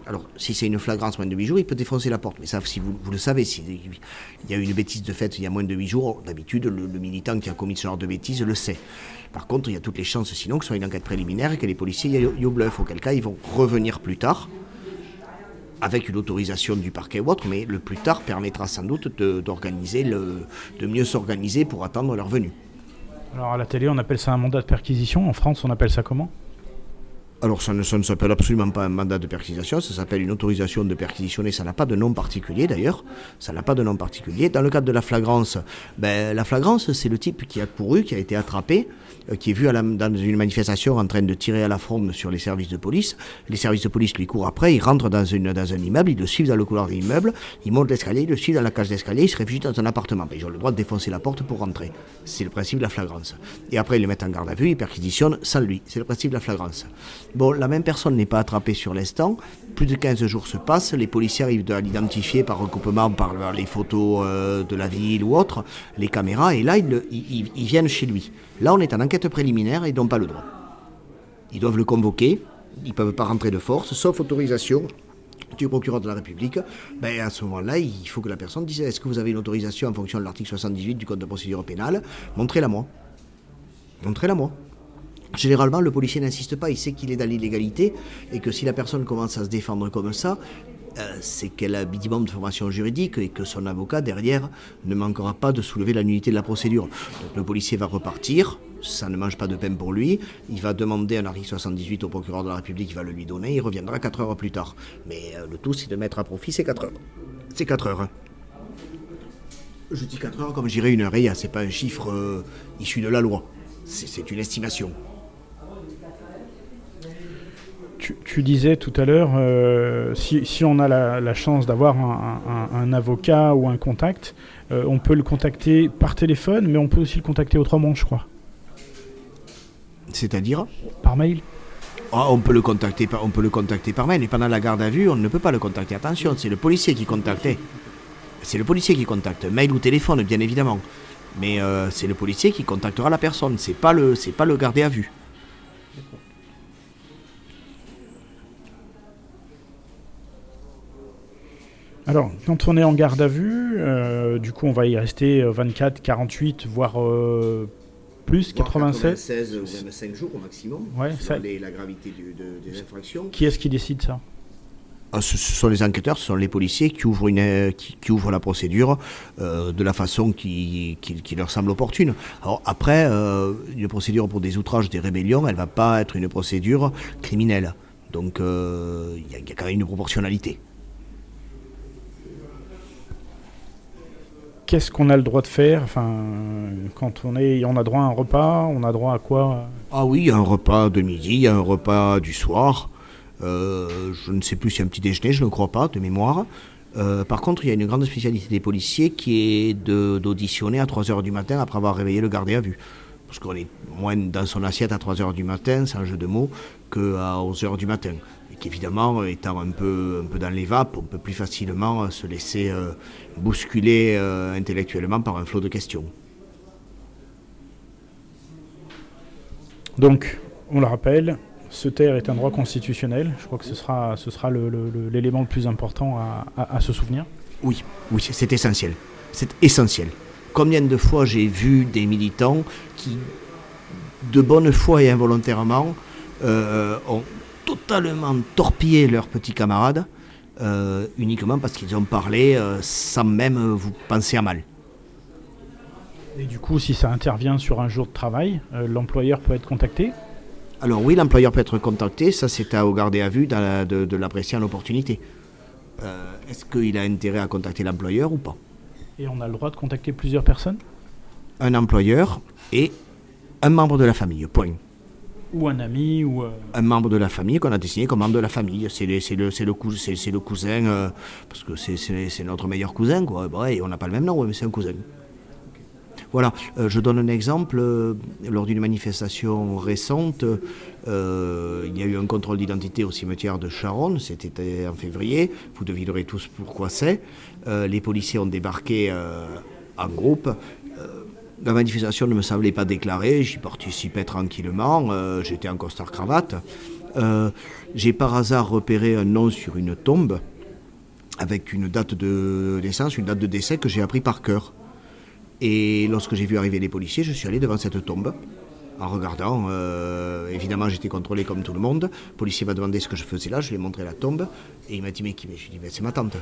Alors, si c'est une flagrance moins de 8 jours, il peut défoncer la porte. Mais ça, si vous, le savez, s'il il y a une bêtise de fait il y a moins de 8 jours, d'habitude, le, militant qui a commis ce genre de bêtise le sait. Par contre, il y a toutes les chances, sinon, que ce soit une enquête préliminaire et que les policiers y aillent au bluff. Auquel cas, ils vont revenir plus tard avec une autorisation du parquet ou autre, mais le plus tard permettra sans doute de, d'organiser le, de mieux s'organiser pour attendre leur venue. Alors à la télé, on appelle ça un mandat de perquisition. En France, on appelle ça comment? Alors ça ne, ça s'appelle absolument pas un mandat de perquisition, ça s'appelle une autorisation de perquisitionner, ça n'a pas de nom particulier d'ailleurs, ça n'a pas de nom particulier. Dans le cadre de la flagrance, ben, la flagrance c'est le type qui a couru, qui a été attrapé, qui est vu dans une manifestation en train de tirer à la fronde sur les services de police. Les services de police lui courent après, ils rentrent dans, un immeuble, ils le suivent dans le couloir de l'immeuble, ils montent l'escalier, ils le suivent dans la cage d'escalier, ils se réfugient dans un appartement. Ben, ils ont le droit de défoncer la porte pour rentrer. C'est le principe de la flagrance. Et après ils le mettent en garde à vue, ils perquisitionnent sans lui. C'est le principe de la flagrance. Bon, la même personne n'est pas attrapée sur l'instant. Plus de 15 jours se passent. Les policiers arrivent à l'identifier par recoupement, par les photos euh, de la ville ou autre, les caméras. Et là, ils- ils viennent chez lui. Là, on est en enquête préliminaire et n'ont pas le droit. Ils doivent le convoquer. Ils ne peuvent pas rentrer de force, sauf autorisation du procureur de la République. Ben, à ce moment-là, il faut que la personne dise est-ce que vous avez une autorisation en fonction de l'article 78 du Code de procédure pénale? Montrez-la moi. Montrez-la moi. Généralement, le policier n'insiste pas, il sait qu'il est dans l'illégalité et que si la personne commence à se défendre comme ça, euh, c'est qu'elle a un minimum de formation juridique et que son avocat, derrière, ne manquera pas de soulever la nullité de la procédure. Donc le policier va repartir, ça ne mange pas de pain pour lui, il va demander un article 78 au procureur de la République, il va le lui donner, il reviendra 4 heures plus tard. Mais euh, le tout, c'est de mettre à profit ces 4 heures. C'est 4 heures. hein. Je dis 4 heures comme j'irais une heure et c'est pas un chiffre euh, issu de la loi. C'est une estimation. Tu, disais tout à l'heure, euh, si, si on a la, la chance d'avoir un, avocat ou un contact, on peut le contacter par téléphone, mais on peut aussi le contacter autrement, je crois. C'est-à-dire Par mail Ah, on, peut le contacter par, on peut le contacter par mail, et pendant la garde à vue, on ne peut pas le contacter. Attention, c'est le policier qui contacte. C'est le policier qui contacte, mail ou téléphone, bien évidemment. Mais euh, c'est le policier qui contactera la personne, c'est pas le, c'est pas le gardé à vue. Alors, quand on est en garde à vue, euh, du coup, on va y rester euh, 24, 48, voire euh, plus, 87. ou 25 jours au maximum. Ouais, ça- la gravité des infractions. Qui est-ce qui décide ça? Ah, Ce, ce sont les enquêteurs, ce sont les policiers qui ouvrent, une, qui, qui ouvrent la procédure euh, de la façon qui, qui- qui leur semble opportune. Alors après, euh, une procédure pour des outrages, des rébellions, elle va pas être une procédure criminelle. Donc euh, il y, a- il y a quand même une proportionnalité. Qu'est-ce qu'on a le droit de faire quand on a droit à un repas, on a droit à quoi? Ah oui, un repas de midi, un repas du soir. Euh, je ne sais plus a un petit déjeuner, je ne crois pas, de mémoire. Euh, par contre, il y a une grande spécialité des policiers qui est d'auditionner à 3h du matin après avoir réveillé le gardé à vue. Parce qu'on est moins dans son assiette à 3h du matin, sans jeu de mots, qu'à 11h du matin. Qu'évidemment, étant un peu, un peu dans les vapes, on peut plus facilement se laisser euh, bousculer euh, intellectuellement par un flot de questions. Donc, on le rappelle, se taire est un droit constitutionnel. Je crois que ce sera, ce sera le- le- le- l'élément le, plus important à, à- à se souvenir. Oui, oui, c'est- c'est essentiel. C'est essentiel. Combien de fois j'ai vu des militants qui, de bonne foi et involontairement, euh, ont totalement torpillé leurs petits camarades euh, uniquement parce qu'ils ont parlé euh, sans même euh, vous penser à mal. Et du coup, si ça intervient sur un jour de travail, euh, l'employeur peut être contacté? Alors oui, l'employeur peut être contacté, ça c'est à garder à vue la- de, de l'apprécier en opportunité. Est-ce qu'il a intérêt à contacter l'employeur ou pas? Et on a le droit de contacter plusieurs personnes? Un employeur et un membre de la famille, point. Ou un ami ou... Un membre de la famille qu'on a désigné comme membre de la famille. C'est le, cousin, parce que c'est notre meilleur cousin, quoi. on n'a pas le même nom, mais c'est un cousin. Voilà, euh, je donne un exemple. Euh, lors d'une manifestation récente, euh, il y a eu un contrôle d'identité au cimetière de Charonne, c'était en février, vous devinerez tous pourquoi c'est. les policiers ont débarqué en groupe. La manifestation ne me semblait pas déclarée, j'y participais tranquillement, j'étais en costard-cravate. J'ai par hasard repéré un nom sur une tombe avec une date de naissance, une date de décès que j'ai appris par cœur. Et lorsque j'ai vu arriver les policiers, je suis allé devant cette tombe en regardant. Euh, évidemment, j'étais contrôlé comme tout le monde. Le policier m'a demandé ce que je faisais là, je lui ai montré la tombe. Et il m'a dit Mais qui Je lui ai dit C'est ma tante.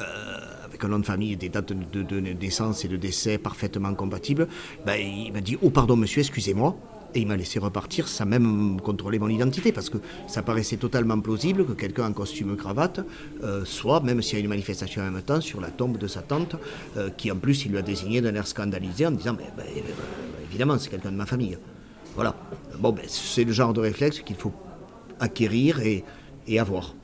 Euh, un nom de famille, des dates de, naissance et de décès parfaitement compatibles. Ben, il m'a dit Oh, pardon, monsieur, excusez-moi. Et il m'a laissé repartir sans même contrôler mon identité, parce que ça paraissait totalement plausible que quelqu'un en costume cravate euh, soit, même s'il y a une manifestation en même temps, sur la tombe de sa tante, euh, qui en plus il lui a désigné d'un air scandalisé en disant ben, ben, évidemment c'est quelqu'un de ma famille. Voilà. Bon, c'est le genre de réflexe qu'il faut acquérir et avoir.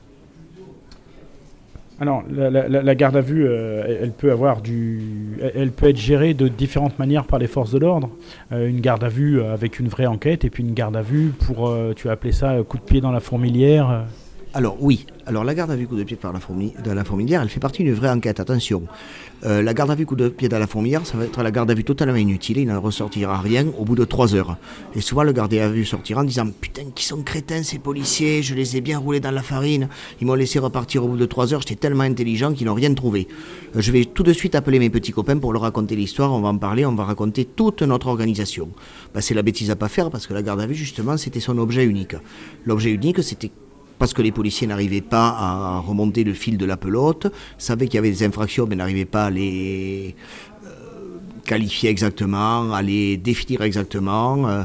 Alors, la, garde à vue, euh, elle peut avoir du, elle peut être gérée de différentes manières par les forces de l'ordre. Euh, une garde à vue avec une vraie enquête, et puis une garde à vue pour, euh, tu as appelé ça coup de pied dans la fourmilière. Alors oui, alors la garde à vue coup de pied par la dans la fourmilière, elle fait partie d'une vraie enquête, attention. Euh, la garde à vue coup de pied dans la fourmilière, ça va être la garde à vue totalement inutile, il n'en ressortira rien au bout de trois heures. Et souvent le garde à vue sortira en disant Putain, qui sont crétins ces policiers, je les ai bien roulés dans la farine, ils m'ont laissé repartir au bout de trois heures, j'étais tellement intelligent qu'ils n'ont rien trouvé. Euh, je vais tout de suite appeler mes petits copains pour leur raconter l'histoire, on va en parler, on va raconter toute notre organisation. Bah, c'est la bêtise à pas faire parce que la garde à vue, justement, c'était son objet unique. L'objet unique, c'était parce que les policiers n'arrivaient pas à remonter le fil de la pelote, savaient qu'il y avait des infractions mais n'arrivaient pas à les euh, qualifier exactement, à les définir exactement, euh,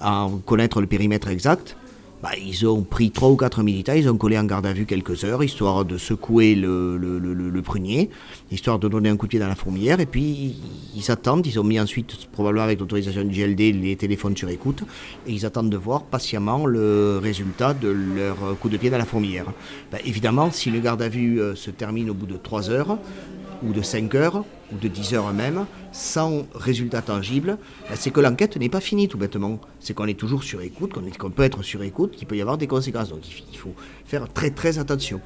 à connaître le périmètre exact. Bah, ils ont pris trois ou quatre militaires, ils ont collé en garde à vue quelques heures, histoire de secouer le, prunier, histoire de donner un coup de pied dans la fourmilière, et puis ils attendent, ils ont mis ensuite, probablement avec l'autorisation du GLD, les téléphones sur écoute, et ils attendent de voir patiemment le résultat de leur coup de pied dans la fourmilière. Bah, évidemment, si le garde à vue euh, se termine au bout de trois heures, ou de 5 heures, ou de 10 heures même, sans résultat tangible, ben, c'est que l'enquête n'est pas finie tout bêtement. C'est qu'on est toujours sur écoute, qu'on peut être sur écoute, qu'il peut y avoir des conséquences. Donc il faut faire très très attention.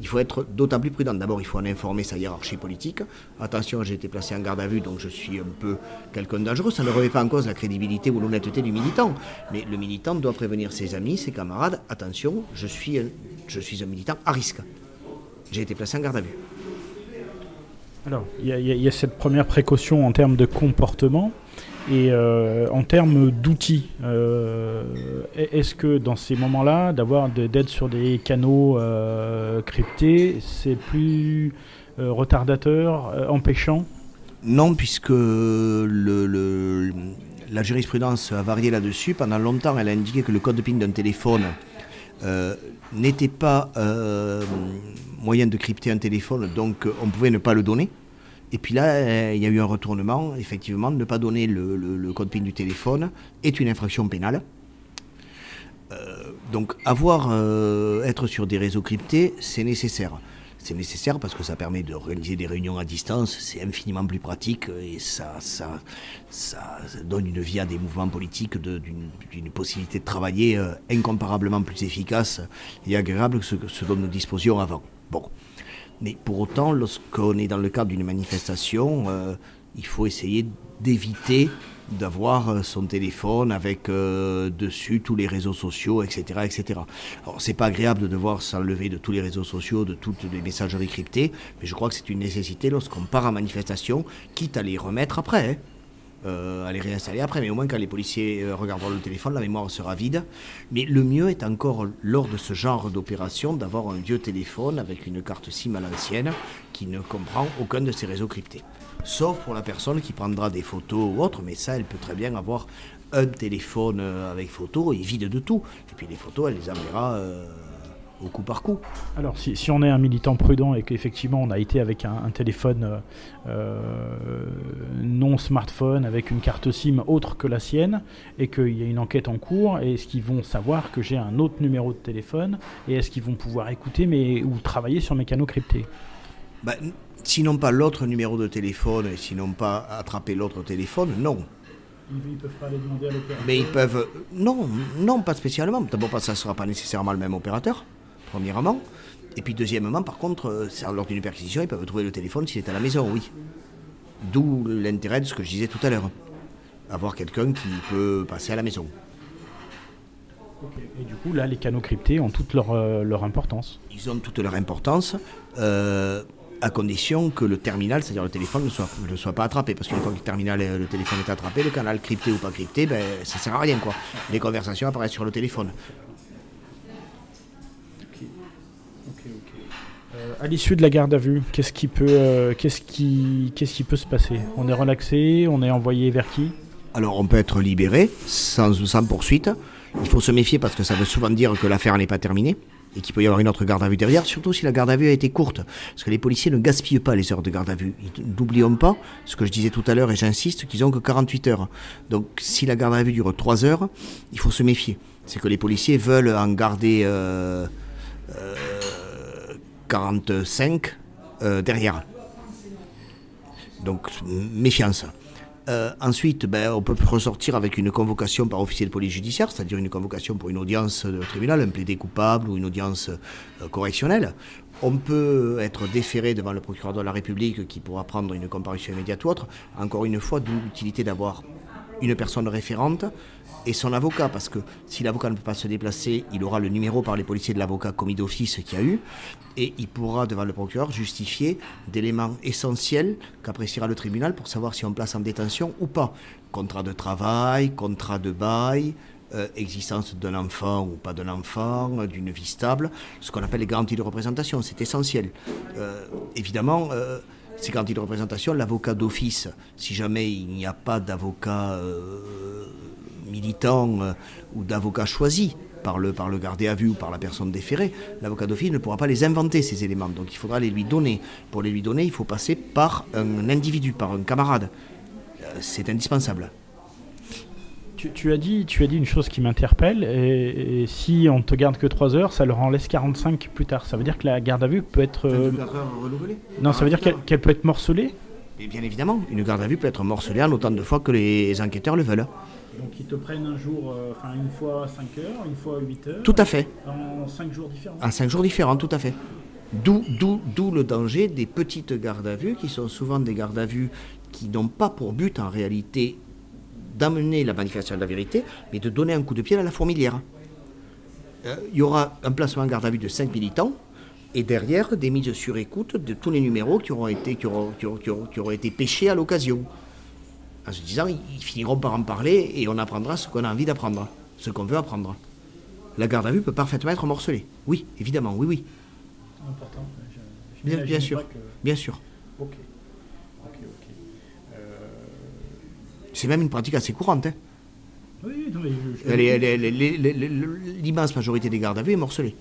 Il faut être d'autant plus prudent. D'abord, il faut en informer sa hiérarchie politique. Attention, j'ai été placé en garde à vue, donc je suis un peu quelqu'un de dangereux. Ça ne remet pas en cause la crédibilité ou l'honnêteté du militant. Mais le militant doit prévenir ses amis, ses camarades. Attention, je suis je suis un militant à risque. J'ai été placé en garde à vue. Alors, il y, a cette première précaution en termes de comportement. Et euh, en termes d'outils, euh, est-ce que dans ces moments-là, d'avoir d'être sur des canaux euh, cryptés, c'est plus retardateur, empêchant? Non, puisque la jurisprudence a varié là-dessus. Pendant longtemps, elle a indiqué que le code de PIN d'un téléphone n'était pas moyen de crypter un téléphone, donc on pouvait ne pas le donner. Et puis là, euh, il y a eu un retournement. Effectivement, ne pas donner le, code PIN du téléphone est une infraction pénale. Euh, donc avoir, euh, être sur des réseaux cryptés, c'est nécessaire. C'est nécessaire parce que ça permet de réaliser des réunions à distance, c'est infiniment plus pratique et ça, donne une vie à des mouvements politiques d'une possibilité de travailler incomparablement plus efficace et agréable que ce dont nous disposions avant. Bon. Mais pour autant, lorsqu'on est dans le cadre d'une manifestation, euh, il faut essayer d'éviter d'avoir euh, son téléphone avec euh, dessus tous les réseaux sociaux, etc. etc. Alors c'est pas agréable de devoir s'enlever de tous les réseaux sociaux, de toutes les messageries cryptées, mais je crois que c'est une nécessité lorsqu'on part en manifestation, quitte à les remettre après. Hein. Euh, à les réinstaller après, mais au moins quand les policiers euh, regarderont le téléphone, la mémoire sera vide. Mais le mieux est encore, lors de ce genre d'opération, d'avoir un vieux téléphone avec une carte SIM à l'ancienne qui ne comprend aucun de ces réseaux cryptés. Sauf pour la personne qui prendra des photos ou autre, mais ça, elle peut très bien avoir un téléphone euh, avec photo et vide de tout. Et puis les photos, elle les enverra au coup par coup. Alors, si, on est un militant prudent et qu'effectivement on a été avec un, téléphone euh, euh, non smartphone, avec une carte SIM autre que la sienne, et qu'il y a une enquête en cours, est-ce qu'ils vont savoir que j'ai un autre numéro de téléphone Et est-ce qu'ils vont pouvoir écouter mais, ou travailler sur mes canaux cryptés? Ben, Sinon pas l'autre numéro de téléphone et sinon pas attraper l'autre téléphone, non. Ils ne peuvent pas les demander à l'opérateur Mais ils peuvent. Non, non, pas spécialement. D'abord, parce que ça ne sera pas nécessairement le même opérateur premièrement. Et puis deuxièmement, par contre, euh, lors d'une perquisition, ils peuvent trouver le téléphone s'il est à la maison, oui. D'où l'intérêt de ce que je disais tout à l'heure. Avoir quelqu'un qui peut passer à la maison. Et du coup, là, les canaux cryptés ont toute leur, euh, leur importance. Ils ont toute leur importance, euh, à condition que le terminal, c'est-à-dire le téléphone, ne soit, ne soit pas attrapé. Parce qu'une fois que le terminal, le téléphone est attrapé, le canal crypté ou pas crypté, ben, ça sert à rien. Quoi. Les conversations apparaissent sur le téléphone. À l'issue de la garde à vue, qu'est-ce qui peut, euh, qu'est-ce qui, qu'est-ce qui peut se passer? On est relaxé, on est envoyé vers qui? Alors on peut être libéré sans, poursuite. Il faut se méfier parce que ça veut souvent dire que l'affaire n'est pas terminée et qu'il peut y avoir une autre garde à vue derrière, surtout si la garde à vue a été courte. Parce que les policiers ne gaspillent pas les heures de garde à vue. N'oublions pas ce que je disais tout à l'heure et j'insiste qu'ils ont que 48 heures. Donc si la garde à vue dure 3 heures, il faut se méfier. C'est que les policiers veulent en garder euh, 45 euh, derrière. Donc méfiance. Euh, ensuite, ben, on peut ressortir avec une convocation par officier de police judiciaire, c'est-à-dire une convocation pour une audience de tribunal, un plaidé coupable ou une audience euh, correctionnelle. On peut être déféré devant le procureur de la République qui pourra prendre une comparution immédiate ou autre. Encore une fois, d'où l'utilité d'avoir une personne référente et son avocat, parce que si l'avocat ne peut pas se déplacer, il aura le numéro par les policiers de l'avocat commis d'office qu'il y a eu, et il pourra, devant le procureur, justifier d'éléments essentiels qu'appréciera le tribunal pour savoir si on place en détention ou pas. Contrat de travail, contrat de bail, euh, existence d'un enfant ou pas d'un enfant, d'une vie stable, ce qu'on appelle les garanties de représentation, c'est essentiel. Euh, évidemment, euh, ces garanties de représentation, l'avocat d'office, si jamais il n'y a pas d'avocat militant euh, ou d'avocat choisi par le, par le gardé à vue ou par la personne déférée, l'avocat d'office ne pourra pas les inventer, ces éléments. Donc il faudra les lui donner. Pour les lui donner, il faut passer par un individu, par un camarade. Euh, c'est indispensable. Tu, as dit, tu as dit une chose qui m'interpelle, et, si on te garde que 3 heures, ça leur en laisse 45 plus tard. Ça veut dire que la garde à vue peut être... Euh, non, ça veut dire qu'elle peut être morcelée et Bien évidemment, une garde à vue peut être morcelée en autant de fois que les enquêteurs le veulent. Donc ils te prennent un jour, euh, enfin une fois 5 heures, une fois 8 heures. Tout à fait. En 5 jours différents. En 5 jours différents, tout à fait. D'où, d'où, le danger des petites gardes à vue, qui sont souvent des gardes à vue qui n'ont pas pour but en réalité d'amener la manifestation de la vérité, mais de donner un coup de pied à la fourmilière. Euh, il y aura un placement en garde à vue de 5 militants, et derrière des mises sur écoute de tous les numéros qui auront été, qui auront, qui qui auront été pêchés à l'occasion en se disant ils finiront par en parler et on apprendra ce qu'on a envie d'apprendre, ce qu'on veut apprendre. La garde à vue peut parfaitement être morcelée. Oui, évidemment, oui, oui. Important. bien, sûr. Bien sûr. Euh, C'est même une pratique assez courante. Hein. Oui, L'immense majorité des gardes à vue est morcelée.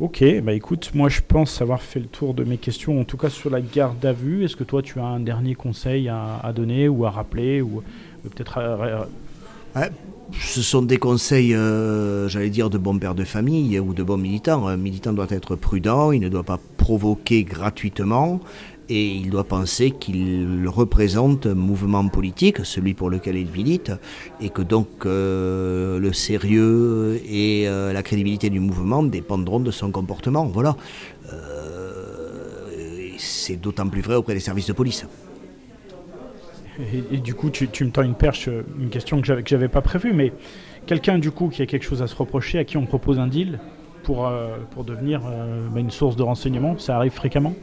Ok, bah écoute, moi je pense avoir fait le tour de mes questions, en tout cas sur la garde à vue. Est-ce que toi tu as un dernier conseil à, donner ou à rappeler ou peut-être Ce sont des conseils, euh, j'allais dire, de bon père de famille ou de bon militant. Un militant doit être prudent, il ne doit pas provoquer gratuitement et il doit penser qu'il représente un mouvement politique, celui pour lequel il milite, et que donc euh, le sérieux et euh, la crédibilité du mouvement dépendront de son comportement. Voilà. Euh, c'est d'autant plus vrai auprès des services de police. Et, du coup, tu, me tends une perche, une question que que j'avais pas prévue, mais quelqu'un du coup qui a quelque chose à se reprocher, à qui on propose un deal pour, pour devenir bah, une source de renseignement, ça arrive fréquemment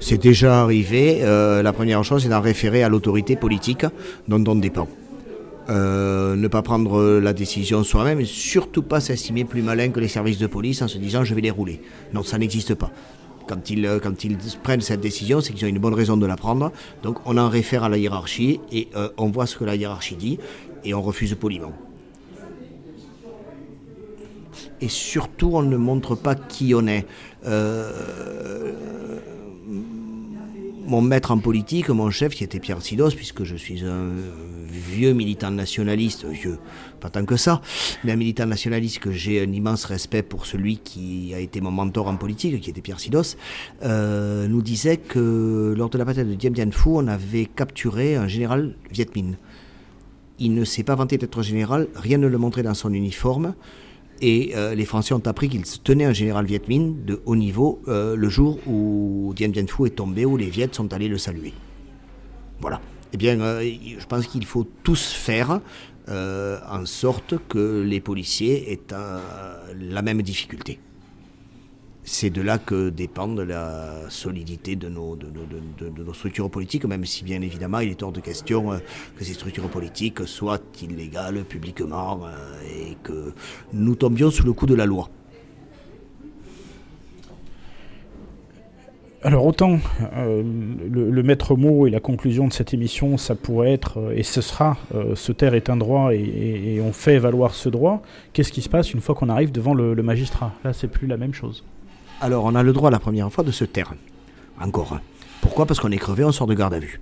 c'est déjà arrivé. Euh, la première chose, c'est d'en référer à l'autorité politique dont on dépend. Euh, ne pas prendre la décision soi-même et surtout pas s'estimer plus malin que les services de police en se disant je vais les rouler. Non, ça n'existe pas. Quand ils, euh, quand ils prennent cette décision, c'est qu'ils ont une bonne raison de la prendre. Donc on en réfère à la hiérarchie et on voit ce que la hiérarchie dit et on refuse poliment. Et surtout on ne montre pas qui on est. Euh, mon maître en politique, mon chef, qui était Pierre Sidos, puisque je suis un vieux militant nationaliste, vieux, pas tant que ça, mais un militant nationaliste que j'ai un immense respect pour celui qui a été mon mentor en politique, qui était Pierre Sidos, euh, nous disait que lors de la bataille de Dien Phu, on avait capturé un général Viet Minh. Il ne s'est pas vanté d'être général, rien ne le montrait dans son uniforme. Et euh, les Français ont appris qu'il se tenait un général Viet Minh de haut niveau euh, le jour où Dien Bien Phu est tombé, où les Viets sont allés le saluer. Voilà. Eh bien, euh, je pense qu'il faut tous faire en sorte que les policiers aient la même difficulté c'est de là que dépend la solidité de nos, structures politiques, même si bien évidemment il est hors de question euh, que ces structures politiques soient illégales publiquement euh, et que nous tombions sous le coup de la loi. Alors autant euh, le, maître mot et la conclusion de cette émission, ça pourrait être, et ce sera, ce terre est un droit et, on fait valoir ce droit, qu'est-ce qui se passe une fois qu'on arrive devant le, le magistrat? Là, c'est plus la même chose. Alors, on a le droit la première fois de se taire. Encore. Pourquoi? Parce qu'on est crevé, on sort de garde à vue.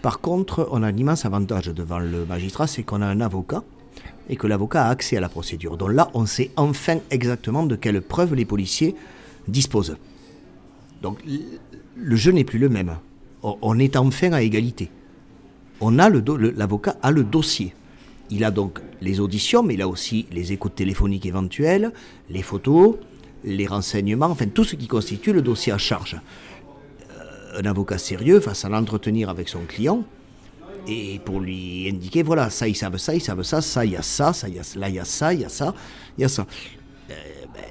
Par contre, on a un immense avantage devant le magistrat, c'est qu'on a un avocat et que l'avocat a accès à la procédure. Donc là, on sait enfin exactement de quelles preuves les policiers disposent. Donc le jeu n'est plus le même. On est enfin à égalité. On a l'avocat a le dossier. Il a donc les auditions, mais il a aussi les écoutes téléphoniques éventuelles, les photos, les renseignements, enfin tout ce qui constitue le dossier à charge. Euh, un avocat sérieux face à l'entretenir avec son client et pour lui indiquer voilà, ça ils savent ça, ils savent ça, ça il y a ça, ça y a, là il y a ça, il y a ça, il y a ça. Euh, ben,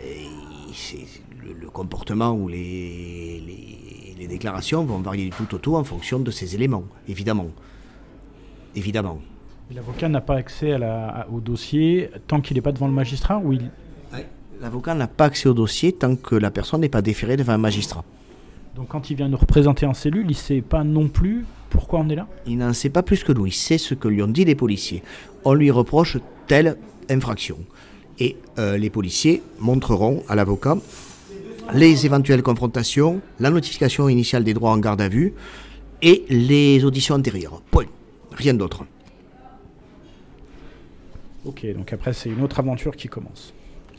le, comportement ou les, les, déclarations vont varier du tout au tout en fonction de ces éléments, évidemment. Évidemment. L'avocat n'a pas accès au dossier tant qu'il n'est pas devant le magistrat ou il, L'avocat n'a pas accès au dossier tant que la personne n'est pas déférée devant un magistrat. Donc quand il vient nous représenter en cellule, il ne sait pas non plus pourquoi on est là? Il n'en sait pas plus que nous, il sait ce que lui ont dit les policiers. On lui reproche telle infraction. Et euh, les policiers montreront à l'avocat les éventuelles confrontations, la notification initiale des droits en garde à vue et les auditions antérieures. Point. Rien d'autre. Ok, donc après c'est une autre aventure qui commence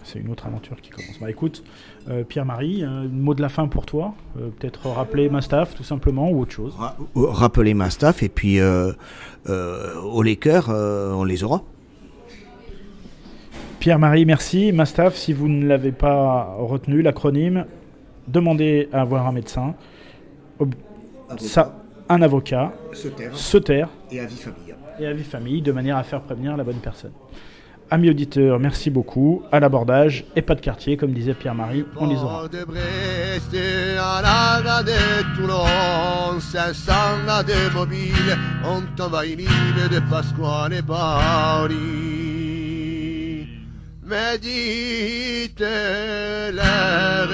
c'est une autre aventure qui commence. Bah écoute, euh, Pierre-Marie, un mot de la fin pour toi euh, Peut-être rappeler ma staff tout simplement ou autre chose Rappeler ma staff et puis euh, au Lakers, on les aura. Pierre-Marie, merci. Ma staff, si vous ne l'avez pas retenu, l'acronyme, demandez à avoir un médecin, ça, un avocat, se taire, et avis famille. Et avis famille, de manière à faire prévenir la bonne personne. Amis auditeurs, merci beaucoup. À l'abordage et pas de quartier, comme disait Pierre-Marie, on les aura. de Brest à la de Toulon, 500 de mobile, on envahit l'île de Pasquale et Paris. Mais dites l'air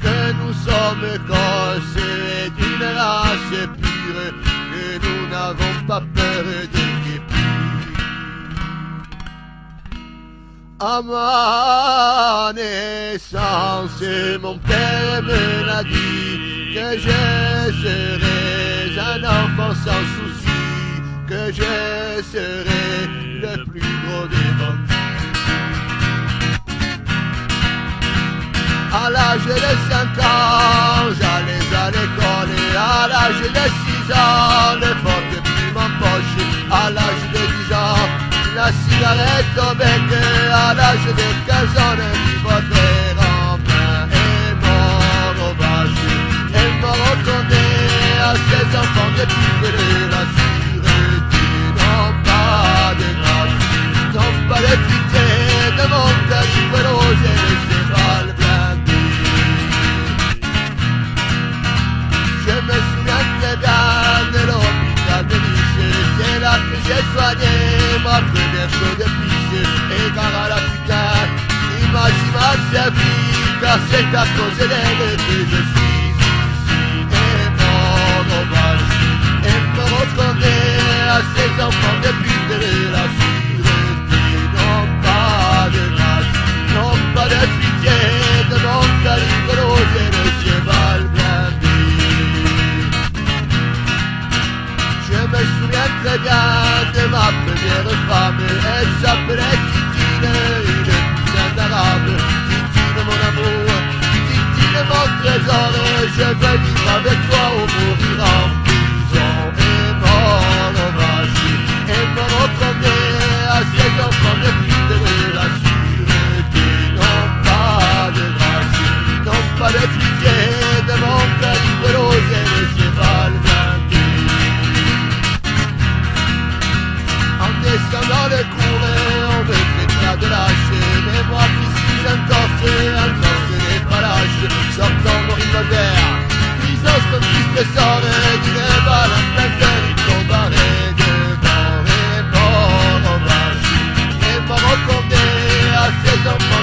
que nous sommes cassés d'une race pure, que nous n'avons pas peur de ma naissance, mon père me l'a dit que je serai un enfant sans souci, que je serai le plus gros des bandits. À l'âge de 5 ans, j'allais à l'école et à l'âge de 6 ans, ne porte plus mon poche. À l'âge de 10 ans, la cigarette au bec à l'âge de 15 ans, le livre en plein et mort au vache. Et mort retourné à ses enfants depuis que la sûreté n'ont pas de grâce, n'ont pas de pitié de mon calibre rose. Je de de ma chose de Et car à la putain Imagine sa vie Car c'est à cause d'elle que je suis ici. Et mon hommage Et me retourner à ces enfants de pute de la très bien de ma première femme. Elle s'appelait Titine, une putain d'arabe. Titine, mon amour, Titine, mon trésor. Je veux vivre avec toi au mourir en prison. Et mon vache, et mon autre à ses enfants de de la sûreté. Non pas de grâce, non pas de pitié de mon calibre. En descendant le cours, on traitera de lâcher, mais moi qui un torse n'est pas lâche, sortant mon revolver, visant son triste sort d'une balle en plein cœur, il tomberait devant mon hommage, et m'a recommandé à ses enfants